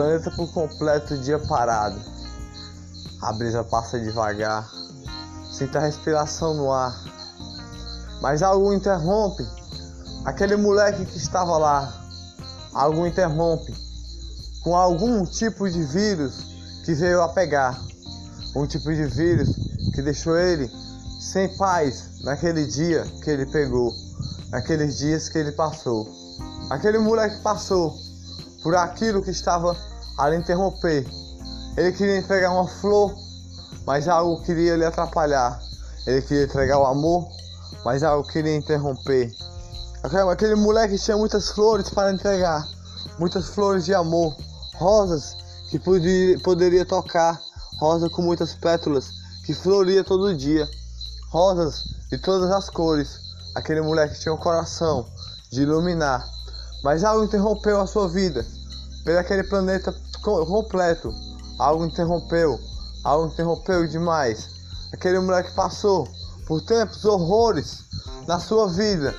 planeta por completo, dia parado. A brisa passa devagar, sinta a respiração no ar. Mas algo interrompe aquele moleque que estava lá. Algo interrompe com algum tipo de vírus que veio a pegar. Um tipo de vírus que deixou ele sem paz naquele dia que ele pegou, naqueles dias que ele passou. Aquele moleque passou por aquilo que estava a lhe interromper. Ele queria entregar uma flor, mas algo queria lhe atrapalhar. Ele queria entregar o amor, mas algo queria interromper. Aquele moleque tinha muitas flores para entregar, muitas flores de amor, rosas que podia, poderia tocar, rosa com muitas pétalas que floria todo dia, rosas de todas as cores. Aquele moleque tinha um coração de iluminar, mas algo interrompeu a sua vida pelo aquele planeta completo. Algo interrompeu, algo interrompeu demais. Aquele moleque passou por tempos horrores na sua vida,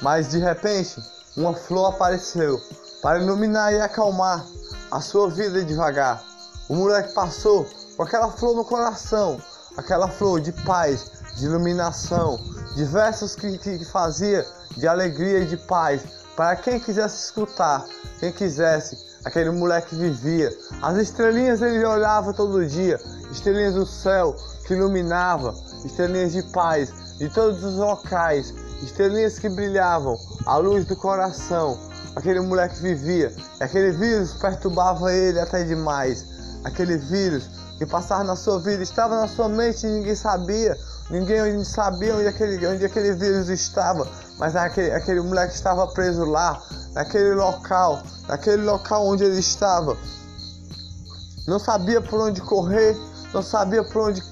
mas de repente uma flor apareceu para iluminar e acalmar a sua vida devagar. O moleque passou com aquela flor no coração, aquela flor de paz, de iluminação, de versos que, que, que fazia de alegria e de paz para quem quisesse escutar, quem quisesse. Aquele moleque vivia. As estrelinhas ele olhava todo dia, estrelinhas do céu que iluminava, estrelinhas de paz de todos os locais, estrelinhas que brilhavam, a luz do coração. Aquele moleque vivia, e aquele vírus perturbava ele até demais. Aquele vírus que passava na sua vida, estava na sua mente e ninguém sabia. Ninguém sabia onde aquele, onde aquele vírus estava, mas aquele, aquele moleque estava preso lá, naquele local, naquele local onde ele estava. Não sabia por onde correr, não sabia por onde,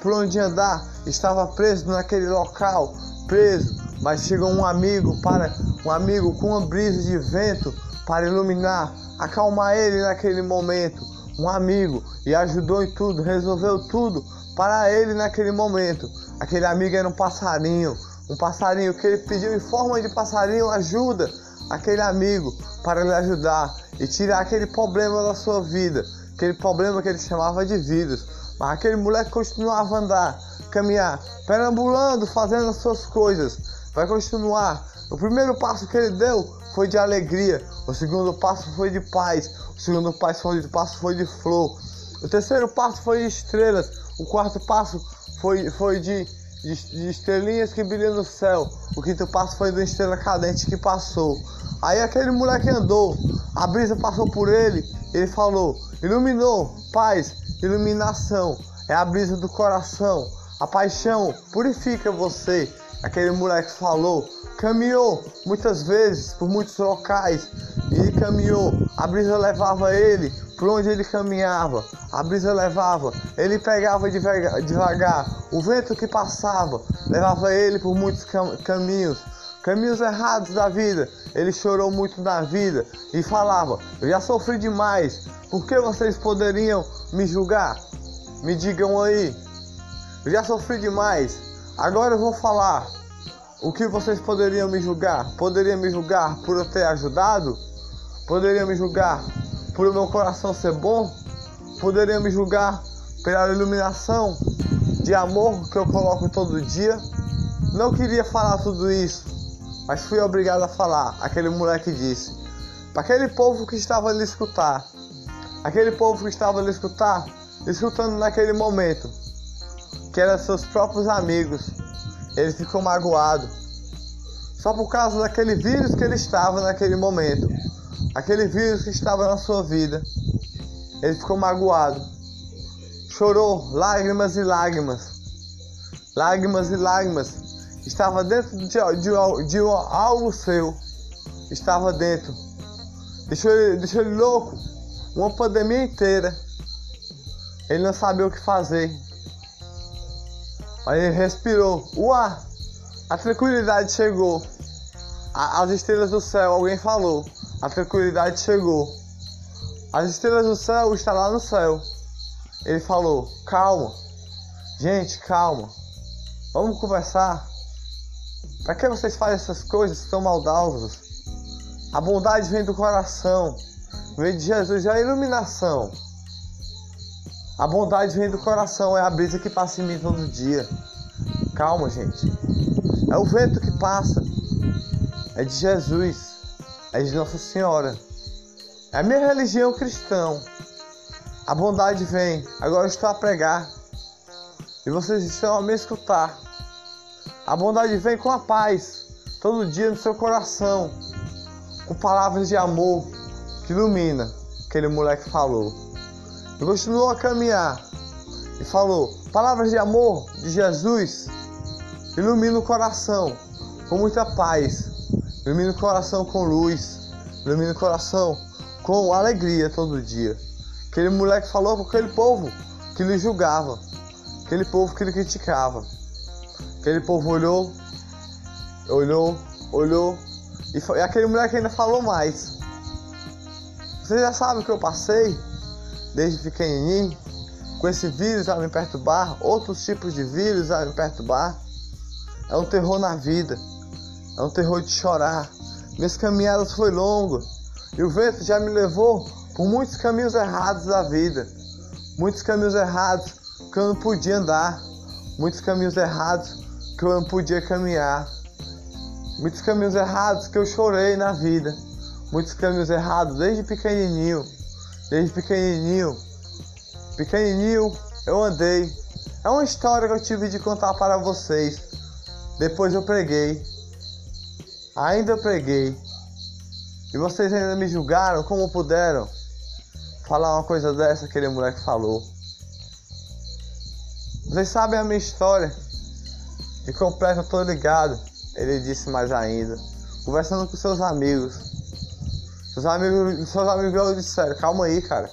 por onde andar, estava preso naquele local, preso. Mas chegou um amigo para um amigo com uma brisa de vento para iluminar, acalmar ele naquele momento um amigo e ajudou em tudo, resolveu tudo para ele naquele momento. Aquele amigo era um passarinho, um passarinho que ele pediu em forma de passarinho ajuda aquele amigo para lhe ajudar e tirar aquele problema da sua vida, aquele problema que ele chamava de vírus. Mas aquele moleque continuava a andar, caminhar, perambulando, fazendo as suas coisas. Vai continuar. O primeiro passo que ele deu foi de alegria, o segundo passo foi de paz, o segundo passo foi de, passo foi de flor, o terceiro passo foi de estrelas, o quarto passo foi, foi de, de, de estrelinhas que brilham no céu, o quinto passo foi de uma estrela cadente que passou. Aí aquele moleque andou, a brisa passou por ele, ele falou: iluminou, paz, iluminação, é a brisa do coração, a paixão purifica você. Aquele moleque falou, caminhou muitas vezes por muitos locais e caminhou. A brisa levava ele por onde ele caminhava. A brisa levava, ele pegava devagar. O vento que passava levava ele por muitos cam caminhos, caminhos errados da vida. Ele chorou muito na vida e falava: Eu já sofri demais. Por que vocês poderiam me julgar? Me digam aí. Eu já sofri demais. Agora eu vou falar. O que vocês poderiam me julgar? Poderiam me julgar por eu ter ajudado? Poderiam me julgar por o meu coração ser bom? Poderiam me julgar pela iluminação de amor que eu coloco todo dia? Não queria falar tudo isso, mas fui obrigado a falar. Aquele moleque disse. Para aquele povo que estava ali escutar, aquele povo que estava ali escutar, escutando naquele momento, que eram seus próprios amigos, ele ficou magoado. Só por causa daquele vírus que ele estava naquele momento. Aquele vírus que estava na sua vida. Ele ficou magoado. Chorou lágrimas e lágrimas. Lágrimas e lágrimas. Estava dentro de, de, de algo seu. Estava dentro. Deixou ele, deixou ele louco. Uma pandemia inteira. Ele não sabia o que fazer. Aí ele respirou. Uá! A tranquilidade chegou. A, as estrelas do céu, alguém falou. A tranquilidade chegou. As estrelas do céu estão lá no céu. Ele falou: Calma. Gente, calma. Vamos conversar. Para que vocês fazem essas coisas tão maldosas? A bondade vem do coração. vem de Jesus, é a iluminação. A bondade vem do coração, é a brisa que passa em mim todo dia. Calma, gente. É o vento que passa. É de Jesus. É de Nossa Senhora. É a minha religião cristã. A bondade vem. Agora estou a pregar. E vocês estão a me escutar. A bondade vem com a paz. Todo dia no seu coração. Com palavras de amor que ilumina. Aquele moleque falou. E continuou a caminhar. E falou: Palavras de amor de Jesus ilumina o coração com muita paz. Ilumina o coração com luz. Ilumina o coração com alegria todo dia. Aquele moleque falou para aquele povo que lhe julgava. Aquele povo que lhe criticava. Aquele povo olhou, olhou, olhou. E, e aquele moleque ainda falou mais. Você já sabe o que eu passei desde pequenininho? Com esse vírus a me perturbar, outros tipos de vírus a me perturbar. É um terror na vida. É um terror de chorar. Minhas caminhadas foi longa. E o vento já me levou por muitos caminhos errados da vida. Muitos caminhos errados que eu não podia andar. Muitos caminhos errados que eu não podia caminhar. Muitos caminhos errados que eu chorei na vida. Muitos caminhos errados desde pequenininho. Desde pequenininho. Pequenininho eu andei. É uma história que eu tive de contar para vocês. Depois eu preguei. Ainda preguei. E vocês ainda me julgaram como puderam falar uma coisa dessa que aquele moleque falou. Vocês sabem a minha história. De completo eu tô ligado. Ele disse mais ainda. Conversando com seus amigos. Seus amigos, seus amigos disseram, calma aí, cara.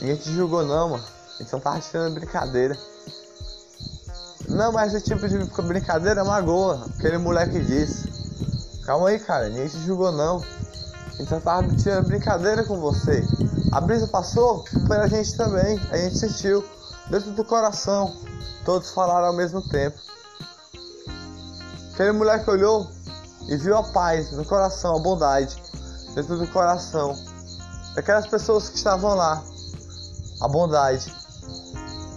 Ninguém te julgou não, mano. A gente só tava tirando brincadeira. Não, mas esse tipo de brincadeira magoa. Aquele moleque disse. Calma aí, cara, ninguém te julgou não. A gente só tava tirando brincadeira com você. A brisa passou foi a gente também. A gente sentiu dentro do coração. Todos falaram ao mesmo tempo. Aquele moleque olhou e viu a paz no coração, a bondade dentro do coração daquelas pessoas que estavam lá. A bondade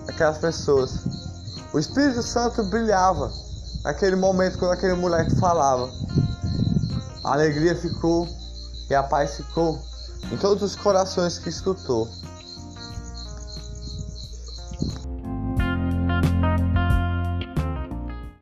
daquelas pessoas. O Espírito Santo brilhava naquele momento quando aquele moleque falava. A alegria ficou e a paz ficou em todos os corações que escutou.